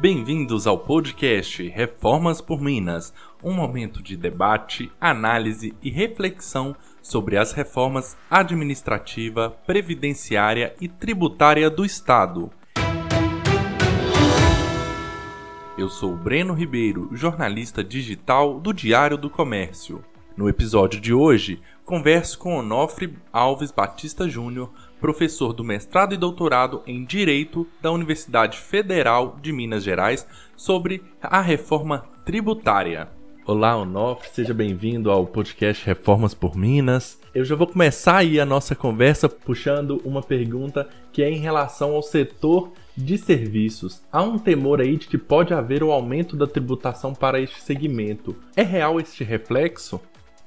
Bem-vindos ao podcast Reformas por Minas, um momento de debate, análise e reflexão sobre as reformas administrativa, previdenciária e tributária do Estado. Eu sou Breno Ribeiro, jornalista digital do Diário do Comércio. No episódio de hoje, converso com Onofre Alves Batista Júnior, professor do mestrado e doutorado em Direito da Universidade Federal de Minas Gerais, sobre a reforma tributária. Olá, Onofre, seja bem-vindo ao podcast Reformas por Minas. Eu já vou começar aí a nossa conversa puxando uma pergunta que é em relação ao setor de serviços. Há um temor aí de que pode haver o um aumento da tributação para este segmento. É real este reflexo?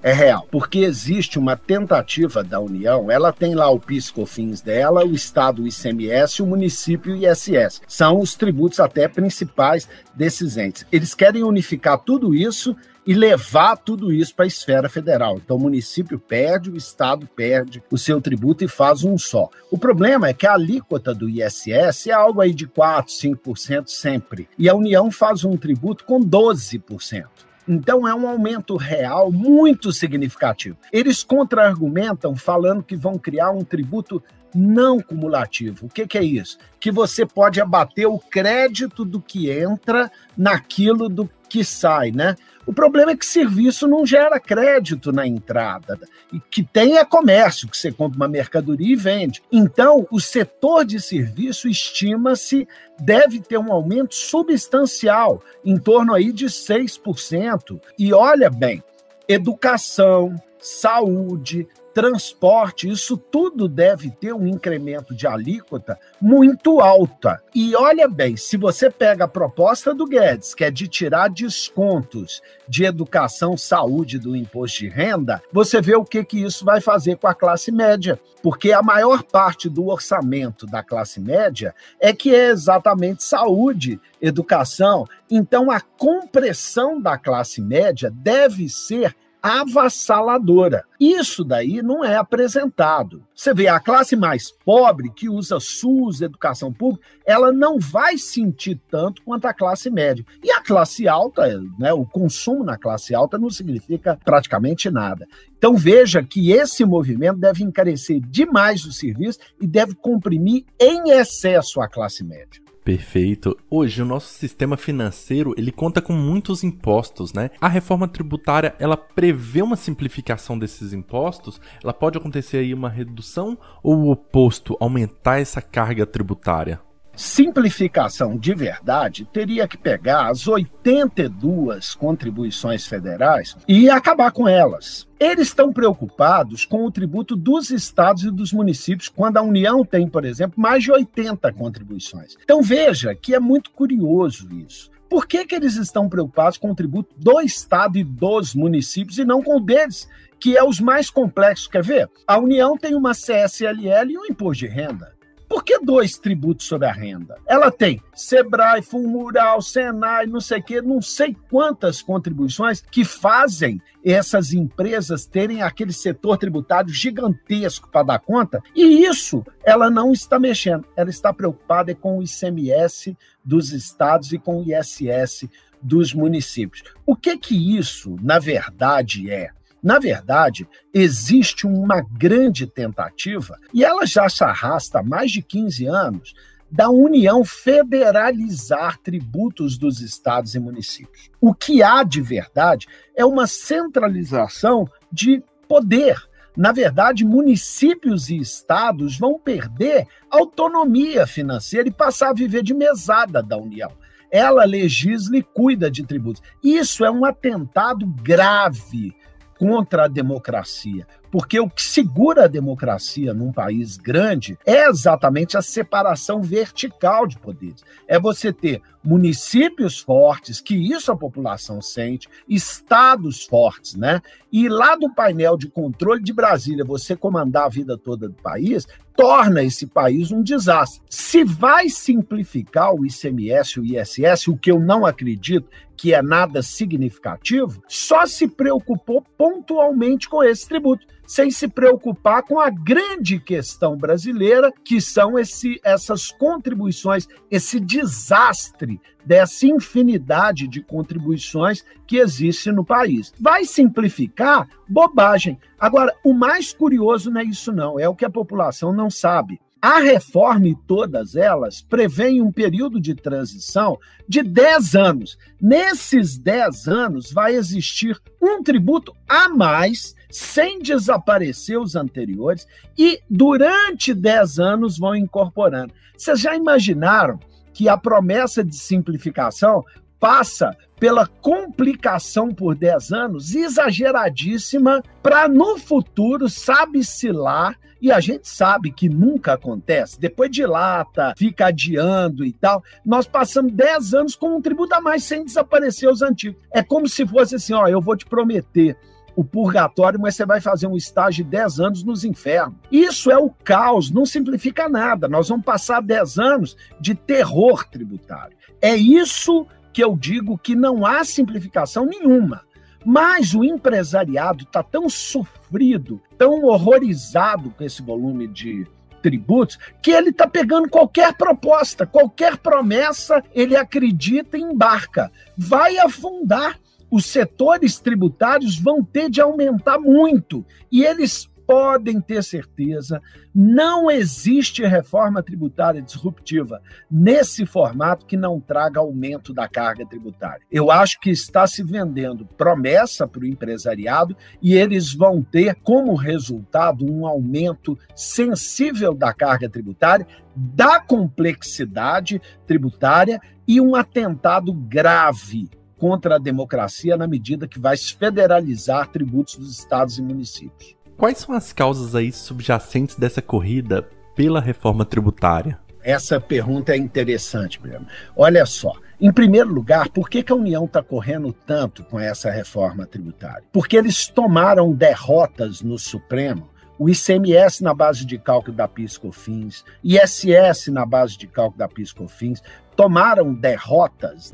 É real, porque existe uma tentativa da União, ela tem lá o PIS/COFINS dela, o Estado o ICMS, o município o ISS. São os tributos até principais desses entes. Eles querem unificar tudo isso e levar tudo isso para a esfera federal. Então, o município perde, o Estado perde o seu tributo e faz um só. O problema é que a alíquota do ISS é algo aí de 4, 5% sempre. E a União faz um tributo com 12%. Então é um aumento real muito significativo. Eles contra-argumentam falando que vão criar um tributo não cumulativo. O que, que, é isso? Que você pode abater o crédito do que entra naquilo do que sai, né? O problema é que serviço não gera crédito na entrada. E que tem é comércio, que você compra uma mercadoria e vende. Então, o setor de serviço estima-se deve ter um aumento substancial, em torno aí de 6%. E olha bem, educação, saúde, transporte, isso tudo deve ter um incremento de alíquota muito alta. E olha bem, se você pega a proposta do Guedes, que é de tirar descontos de educação, saúde do imposto de renda, você vê o que, que isso vai fazer com a classe média. Porque a maior parte do orçamento da classe média é que é exatamente saúde, educação. Então, a compressão da classe média deve ser avassaladora. Isso daí não é apresentado. Você vê a classe mais pobre que usa SUS, educação pública, ela não vai sentir tanto quanto a classe média. E a classe alta, né, o consumo na classe alta não significa praticamente nada. Então veja que esse movimento deve encarecer demais o serviço e deve comprimir em excesso a classe média. Perfeito. Hoje o nosso sistema financeiro, ele conta com muitos impostos, né? A reforma tributária, ela prevê uma simplificação desses impostos? Ela pode acontecer aí uma redução ou o oposto, aumentar essa carga tributária? Simplificação de verdade teria que pegar as 82 contribuições federais e acabar com elas. Eles estão preocupados com o tributo dos estados e dos municípios, quando a União tem, por exemplo, mais de 80 contribuições. Então veja que é muito curioso isso. Por que, que eles estão preocupados com o tributo do Estado e dos municípios e não com o deles, que é os mais complexos? Quer ver? A União tem uma CSLL e um imposto de renda. Por que dois tributos sobre a renda? Ela tem Sebrae, Fulmural, Senai, não sei o quê, não sei quantas contribuições que fazem essas empresas terem aquele setor tributário gigantesco para dar conta, e isso ela não está mexendo. Ela está preocupada com o ICMS dos estados e com o ISS dos municípios. O que que isso, na verdade, é? Na verdade, existe uma grande tentativa, e ela já se arrasta há mais de 15 anos, da União federalizar tributos dos estados e municípios. O que há de verdade é uma centralização de poder. Na verdade, municípios e estados vão perder autonomia financeira e passar a viver de mesada da União. Ela legisla e cuida de tributos. Isso é um atentado grave contra a democracia. Porque o que segura a democracia num país grande é exatamente a separação vertical de poderes. É você ter municípios fortes, que isso a população sente, estados fortes, né? E lá do painel de controle de Brasília, você comandar a vida toda do país, torna esse país um desastre. Se vai simplificar o ICMS o ISS, o que eu não acredito, que é nada significativo, só se preocupou pontualmente com esse tributo, sem se preocupar com a grande questão brasileira, que são esse, essas contribuições, esse desastre dessa infinidade de contribuições que existe no país. Vai simplificar? Bobagem. Agora, o mais curioso não é isso, não, é o que a população não sabe. A reforma e todas elas prevêem um período de transição de 10 anos. Nesses 10 anos vai existir um tributo a mais, sem desaparecer os anteriores, e durante 10 anos vão incorporando. Vocês já imaginaram que a promessa de simplificação passa pela complicação por 10 anos exageradíssima para no futuro, sabe-se lá, e a gente sabe que nunca acontece, depois dilata, fica adiando e tal. Nós passamos 10 anos com um tributo a mais sem desaparecer os antigos. É como se fosse assim: ó, eu vou te prometer o purgatório, mas você vai fazer um estágio de 10 anos nos infernos. Isso é o caos, não simplifica nada. Nós vamos passar 10 anos de terror tributário. É isso que eu digo que não há simplificação nenhuma. Mas o empresariado está tão sofrido, tão horrorizado com esse volume de tributos, que ele está pegando qualquer proposta, qualquer promessa, ele acredita e embarca. Vai afundar. Os setores tributários vão ter de aumentar muito. E eles podem ter certeza, não existe reforma tributária disruptiva nesse formato que não traga aumento da carga tributária. Eu acho que está se vendendo promessa para o empresariado e eles vão ter como resultado um aumento sensível da carga tributária, da complexidade tributária e um atentado grave contra a democracia na medida que vai federalizar tributos dos estados e municípios. Quais são as causas aí subjacentes dessa corrida pela reforma tributária? Essa pergunta é interessante mesmo. Olha só, em primeiro lugar, por que, que a União está correndo tanto com essa reforma tributária? Porque eles tomaram derrotas no Supremo o ICMS na base de cálculo da PIS/COFINS, ISS na base de cálculo da PIS/COFINS, tomaram derrotas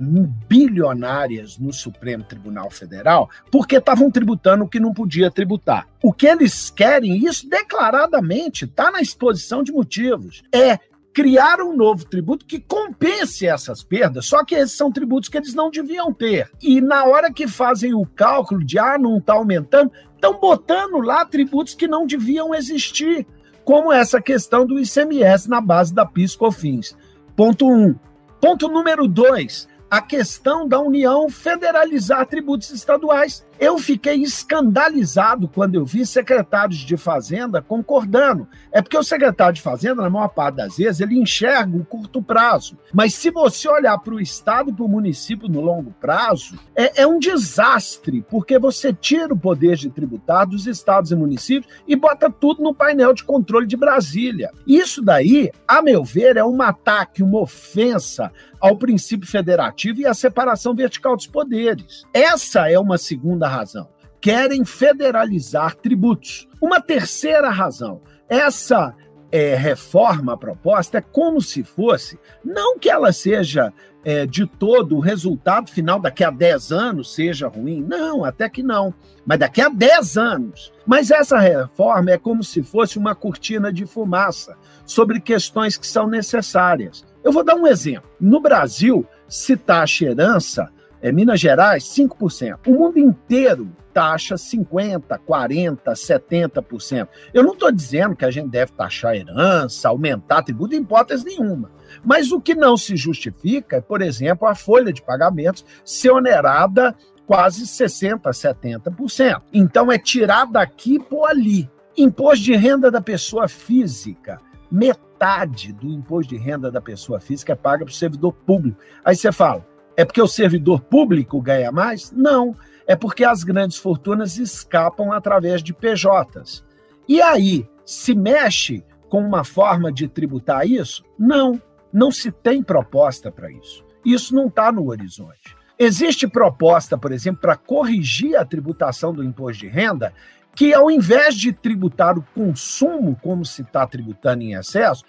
bilionárias no Supremo Tribunal Federal porque estavam tributando o que não podia tributar. O que eles querem, isso declaradamente está na exposição de motivos, é criar um novo tributo que compense essas perdas, só que esses são tributos que eles não deviam ter. E na hora que fazem o cálculo de ah, não está aumentando, estão botando lá tributos que não deviam existir, como essa questão do ICMS na base da PIS/COFINS. Ponto 1. Um. Ponto número 2 a questão da União federalizar tributos estaduais. Eu fiquei escandalizado quando eu vi secretários de Fazenda concordando. É porque o secretário de Fazenda, na maior parte das vezes, ele enxerga o curto prazo. Mas se você olhar para o Estado e para o município no longo prazo, é, é um desastre, porque você tira o poder de tributar dos estados e municípios e bota tudo no painel de controle de Brasília. Isso daí, a meu ver, é um ataque, uma ofensa ao princípio federativo e à separação vertical dos poderes. Essa é uma segunda razão. Querem federalizar tributos. Uma terceira razão. Essa é, reforma proposta é como se fosse, não que ela seja é, de todo o resultado final daqui a 10 anos seja ruim, não, até que não, mas daqui a 10 anos. Mas essa reforma é como se fosse uma cortina de fumaça sobre questões que são necessárias. Eu vou dar um exemplo. No Brasil, se taxa herança, é, Minas Gerais, 5%. O mundo inteiro taxa 50%, 40%, 70%. Eu não estou dizendo que a gente deve taxar herança, aumentar tributo, em hipótese nenhuma. Mas o que não se justifica é, por exemplo, a folha de pagamentos ser onerada quase 60%, 70%. Então é tirar daqui por ali. Imposto de renda da pessoa física metade do imposto de renda da pessoa física é paga para o servidor público. Aí você fala, é porque o servidor público ganha mais? Não, é porque as grandes fortunas escapam através de PJs. E aí, se mexe com uma forma de tributar isso? Não, não se tem proposta para isso. Isso não está no horizonte. Existe proposta, por exemplo, para corrigir a tributação do imposto de renda que ao invés de tributar o consumo como se está tributando em excesso,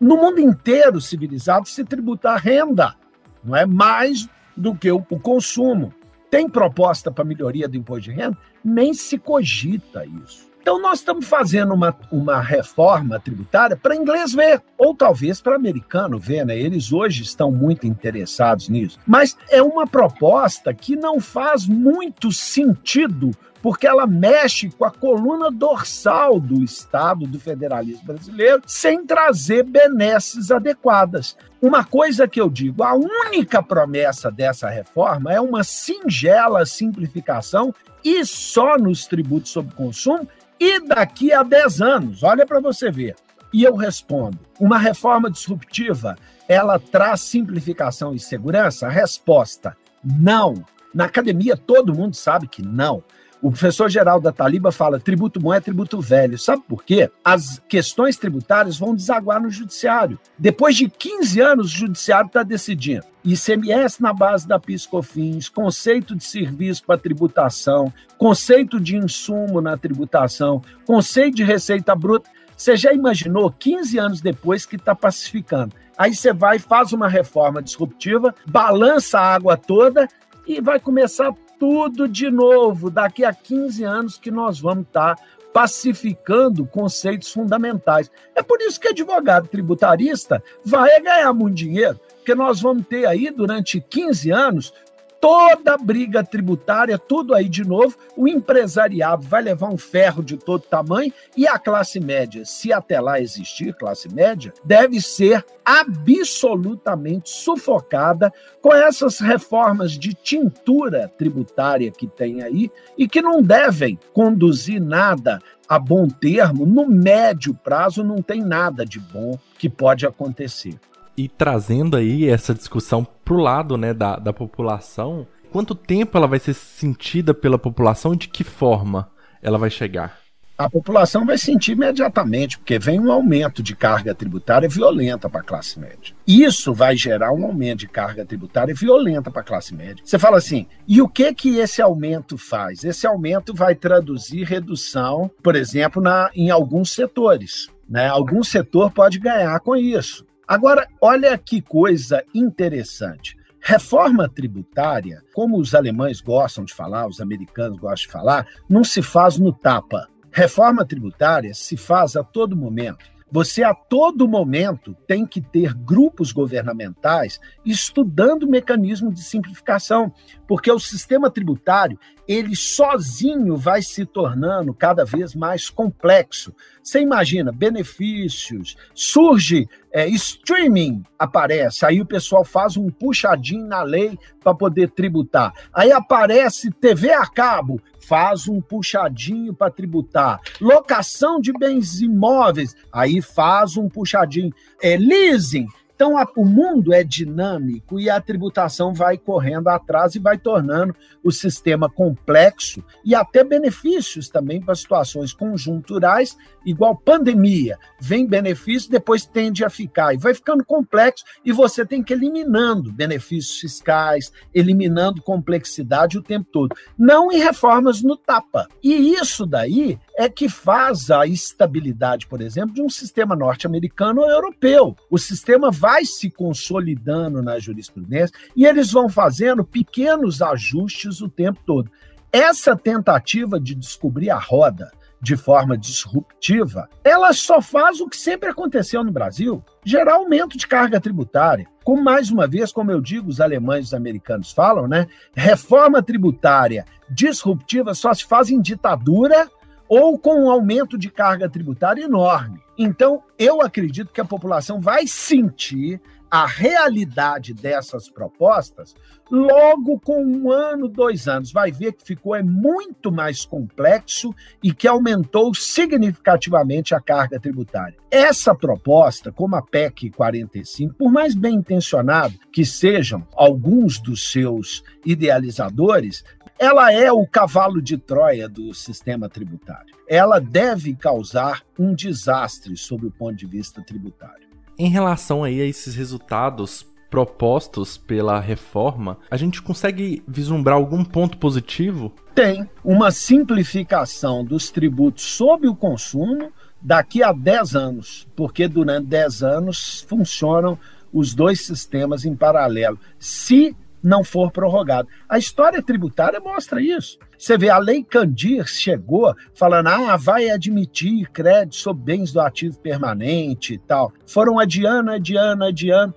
no mundo inteiro civilizado se tributa a renda, não é mais do que o, o consumo. Tem proposta para melhoria do imposto de renda? Nem se cogita isso. Então, nós estamos fazendo uma, uma reforma tributária para inglês ver, ou talvez para americano ver, né? Eles hoje estão muito interessados nisso. Mas é uma proposta que não faz muito sentido porque ela mexe com a coluna dorsal do Estado, do federalismo brasileiro, sem trazer benesses adequadas. Uma coisa que eu digo, a única promessa dessa reforma é uma singela simplificação e só nos tributos sobre consumo e daqui a 10 anos. Olha para você ver. E eu respondo: uma reforma disruptiva, ela traz simplificação e segurança? Resposta: não. Na academia todo mundo sabe que não. O professor geral da Taliba fala: tributo bom é tributo velho. Sabe por quê? As questões tributárias vão desaguar no judiciário. Depois de 15 anos, o judiciário está decidindo. ICMS na base da PiscoFins, conceito de serviço para tributação, conceito de insumo na tributação, conceito de receita bruta. Você já imaginou 15 anos depois que está pacificando? Aí você vai faz uma reforma disruptiva, balança a água toda e vai começar tudo de novo daqui a 15 anos que nós vamos estar tá pacificando conceitos fundamentais. É por isso que advogado tributarista vai ganhar muito dinheiro, porque nós vamos ter aí durante 15 anos toda briga tributária, tudo aí de novo, o empresariado vai levar um ferro de todo tamanho e a classe média, se até lá existir classe média, deve ser absolutamente sufocada com essas reformas de tintura tributária que tem aí e que não devem conduzir nada a bom termo, no médio prazo não tem nada de bom que pode acontecer e trazendo aí essa discussão pro lado né, da, da população, quanto tempo ela vai ser sentida pela população e de que forma ela vai chegar? A população vai sentir imediatamente, porque vem um aumento de carga tributária violenta para a classe média. Isso vai gerar um aumento de carga tributária violenta para a classe média. Você fala assim, e o que que esse aumento faz? Esse aumento vai traduzir redução, por exemplo, na, em alguns setores. Né? Algum setor pode ganhar com isso. Agora, olha que coisa interessante. Reforma tributária, como os alemães gostam de falar, os americanos gostam de falar, não se faz no tapa. Reforma tributária se faz a todo momento. Você a todo momento tem que ter grupos governamentais estudando o mecanismo de simplificação, porque o sistema tributário, ele sozinho vai se tornando cada vez mais complexo. Você imagina, benefícios, surge é, streaming, aparece, aí o pessoal faz um puxadinho na lei para poder tributar. Aí aparece TV a cabo, faz um puxadinho para tributar. Locação de bens imóveis, aí faz um puxadinho. É, leasing, então, a, o mundo é dinâmico e a tributação vai correndo atrás e vai tornando o sistema complexo e até benefícios também para situações conjunturais, igual pandemia. Vem benefício, depois tende a ficar e vai ficando complexo e você tem que ir eliminando benefícios fiscais, eliminando complexidade o tempo todo. Não em reformas no tapa. E isso daí é que faz a estabilidade, por exemplo, de um sistema norte-americano ou europeu. O sistema vai se consolidando na jurisprudência e eles vão fazendo pequenos ajustes o tempo todo. Essa tentativa de descobrir a roda de forma disruptiva, ela só faz o que sempre aconteceu no Brasil, gerar aumento de carga tributária. Como mais uma vez, como eu digo, os alemães e os americanos falam, né? Reforma tributária disruptiva só se faz em ditadura ou com um aumento de carga tributária enorme. Então, eu acredito que a população vai sentir a realidade dessas propostas logo com um ano, dois anos. Vai ver que ficou é muito mais complexo e que aumentou significativamente a carga tributária. Essa proposta, como a PEC 45, por mais bem intencionado que sejam alguns dos seus idealizadores, ela é o cavalo de Troia do sistema tributário. Ela deve causar um desastre sob o ponto de vista tributário. Em relação aí a esses resultados propostos pela reforma, a gente consegue vislumbrar algum ponto positivo? Tem uma simplificação dos tributos sobre o consumo daqui a 10 anos, porque durante 10 anos funcionam os dois sistemas em paralelo. Se não for prorrogado. A história tributária mostra isso. Você vê, a Lei Candir chegou falando, ah, vai admitir crédito sobre bens do ativo permanente e tal. Foram adiando, adiando, adiando.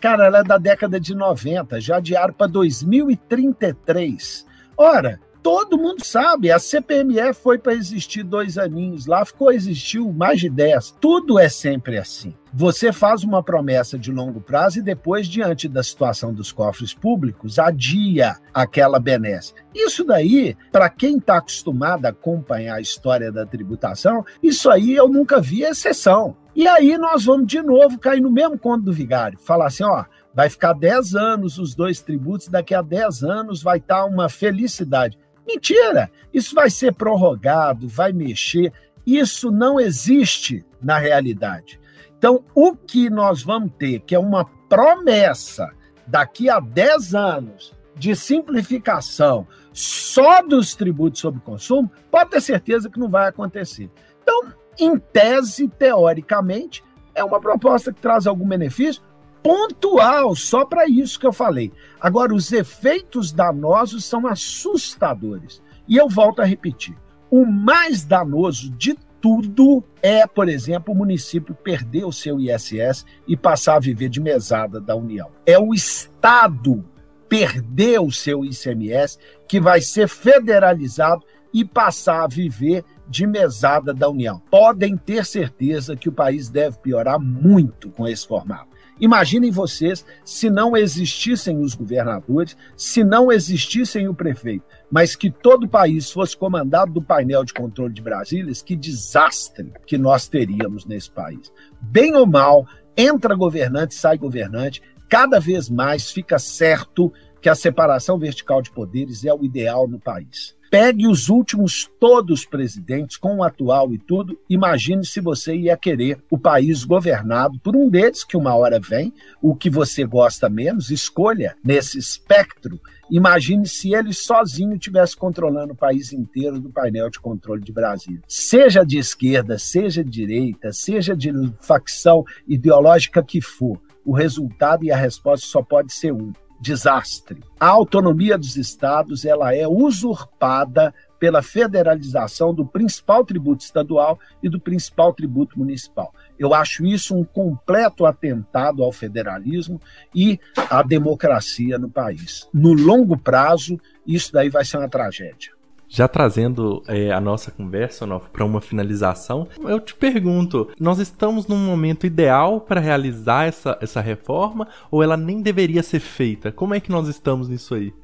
Cara, ela é da década de 90, já adiaram para 2033. Ora, todo mundo sabe, a CPMF foi para existir dois aninhos lá, ficou existiu mais de dez. Tudo é sempre assim. Você faz uma promessa de longo prazo e depois, diante da situação dos cofres públicos, adia aquela benesse. Isso daí, para quem está acostumado a acompanhar a história da tributação, isso aí eu nunca vi exceção. E aí nós vamos de novo cair no mesmo conto do vigário. Falar assim, ó, vai ficar 10 anos os dois tributos, daqui a 10 anos vai estar tá uma felicidade. Mentira! Isso vai ser prorrogado, vai mexer. Isso não existe na realidade. Então, o que nós vamos ter, que é uma promessa daqui a 10 anos de simplificação só dos tributos sobre consumo, pode ter certeza que não vai acontecer. Então, em tese, teoricamente, é uma proposta que traz algum benefício, pontual, só para isso que eu falei. Agora, os efeitos danosos são assustadores. E eu volto a repetir: o mais danoso de tudo é, por exemplo, o município perder o seu ISS e passar a viver de mesada da União. É o Estado perder o seu ICMS que vai ser federalizado e passar a viver de mesada da União. Podem ter certeza que o país deve piorar muito com esse formato. Imaginem vocês se não existissem os governadores, se não existissem o prefeito, mas que todo o país fosse comandado do painel de controle de Brasília, que desastre que nós teríamos nesse país. Bem ou mal, entra governante, sai governante, cada vez mais fica certo que a separação vertical de poderes é o ideal no país. Pegue os últimos todos presidentes, com o atual e tudo, imagine se você ia querer o país governado por um deles, que uma hora vem, o que você gosta menos, escolha nesse espectro. Imagine se ele sozinho estivesse controlando o país inteiro do painel de controle de Brasília. Seja de esquerda, seja de direita, seja de facção ideológica que for, o resultado e a resposta só pode ser um desastre. A autonomia dos estados ela é usurpada pela federalização do principal tributo estadual e do principal tributo municipal. Eu acho isso um completo atentado ao federalismo e à democracia no país. No longo prazo, isso daí vai ser uma tragédia. Já trazendo é, a nossa conversa para uma finalização, eu te pergunto: nós estamos num momento ideal para realizar essa, essa reforma ou ela nem deveria ser feita? Como é que nós estamos nisso aí?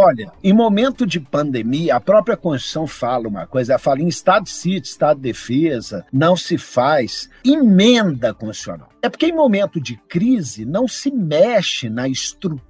Olha, em momento de pandemia, a própria Constituição fala uma coisa, ela fala em estado de sítio, estado de defesa, não se faz emenda constitucional. É porque em momento de crise não se mexe na estrutura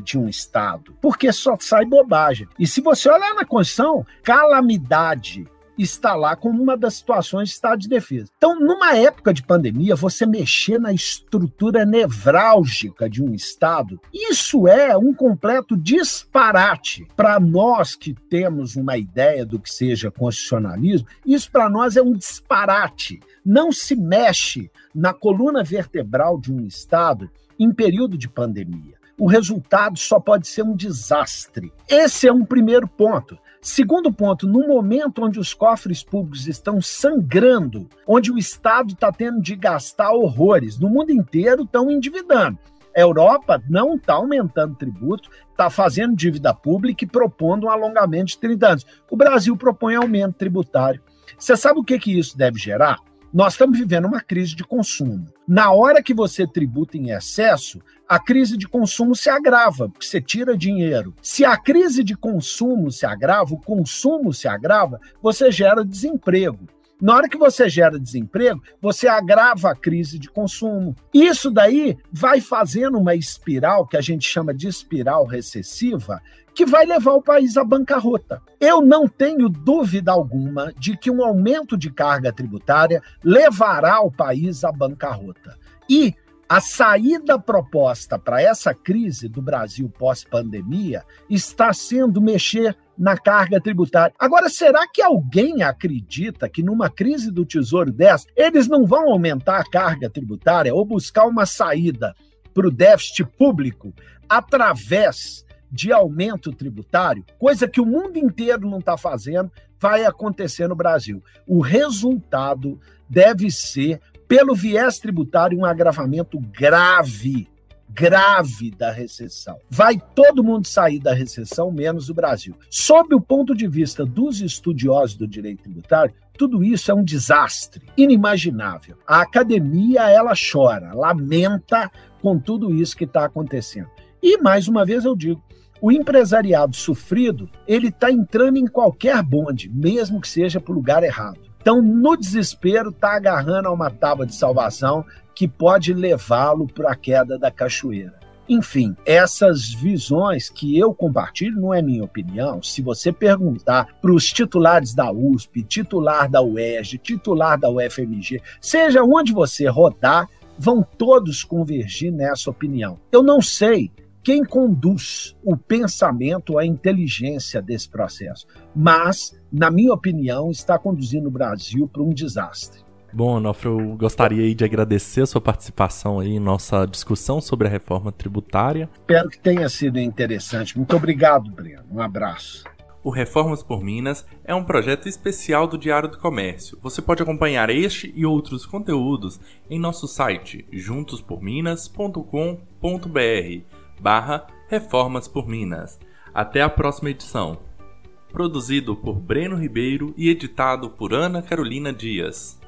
de um Estado, porque só sai bobagem. E se você olhar na Constituição, calamidade está lá como uma das situações de estado de defesa. Então, numa época de pandemia, você mexer na estrutura nevrálgica de um Estado, isso é um completo disparate. Para nós que temos uma ideia do que seja constitucionalismo, isso para nós é um disparate. Não se mexe na coluna vertebral de um Estado em período de pandemia. O resultado só pode ser um desastre. Esse é um primeiro ponto. Segundo ponto, no momento onde os cofres públicos estão sangrando, onde o Estado está tendo de gastar horrores, no mundo inteiro estão endividando. A Europa não está aumentando tributo, está fazendo dívida pública e propondo um alongamento de 30 anos. O Brasil propõe aumento tributário. Você sabe o que, que isso deve gerar? Nós estamos vivendo uma crise de consumo. Na hora que você tributa em excesso, a crise de consumo se agrava, porque você tira dinheiro. Se a crise de consumo se agrava, o consumo se agrava, você gera desemprego. Na hora que você gera desemprego, você agrava a crise de consumo. Isso daí vai fazendo uma espiral que a gente chama de espiral recessiva, que vai levar o país à bancarrota. Eu não tenho dúvida alguma de que um aumento de carga tributária levará o país à bancarrota. E a saída proposta para essa crise do Brasil pós-pandemia está sendo mexer na carga tributária. Agora, será que alguém acredita que numa crise do Tesouro dessa, eles não vão aumentar a carga tributária ou buscar uma saída para o déficit público através de aumento tributário, coisa que o mundo inteiro não está fazendo, vai acontecer no Brasil. O resultado deve ser, pelo viés tributário, um agravamento grave grave da recessão. Vai todo mundo sair da recessão, menos o Brasil. Sob o ponto de vista dos estudiosos do direito tributário, tudo isso é um desastre inimaginável. A academia ela chora, lamenta com tudo isso que está acontecendo. E mais uma vez eu digo, o empresariado sofrido ele está entrando em qualquer bonde, mesmo que seja para o lugar errado. Então, no desespero, está agarrando a uma tábua de salvação que pode levá-lo para a queda da cachoeira. Enfim, essas visões que eu compartilho não é minha opinião. Se você perguntar para os titulares da USP, titular da UERJ, titular da UFMG, seja onde você rodar, vão todos convergir nessa opinião. Eu não sei quem conduz o pensamento, a inteligência desse processo, mas, na minha opinião, está conduzindo o Brasil para um desastre. Bom, Onofre, eu gostaria de agradecer a sua participação aí em nossa discussão sobre a reforma tributária. Espero que tenha sido interessante. Muito obrigado, Breno. Um abraço. O Reformas por Minas é um projeto especial do Diário do Comércio. Você pode acompanhar este e outros conteúdos em nosso site juntosporminas.com.br barra Reformas por Minas. Até a próxima edição. Produzido por Breno Ribeiro e editado por Ana Carolina Dias.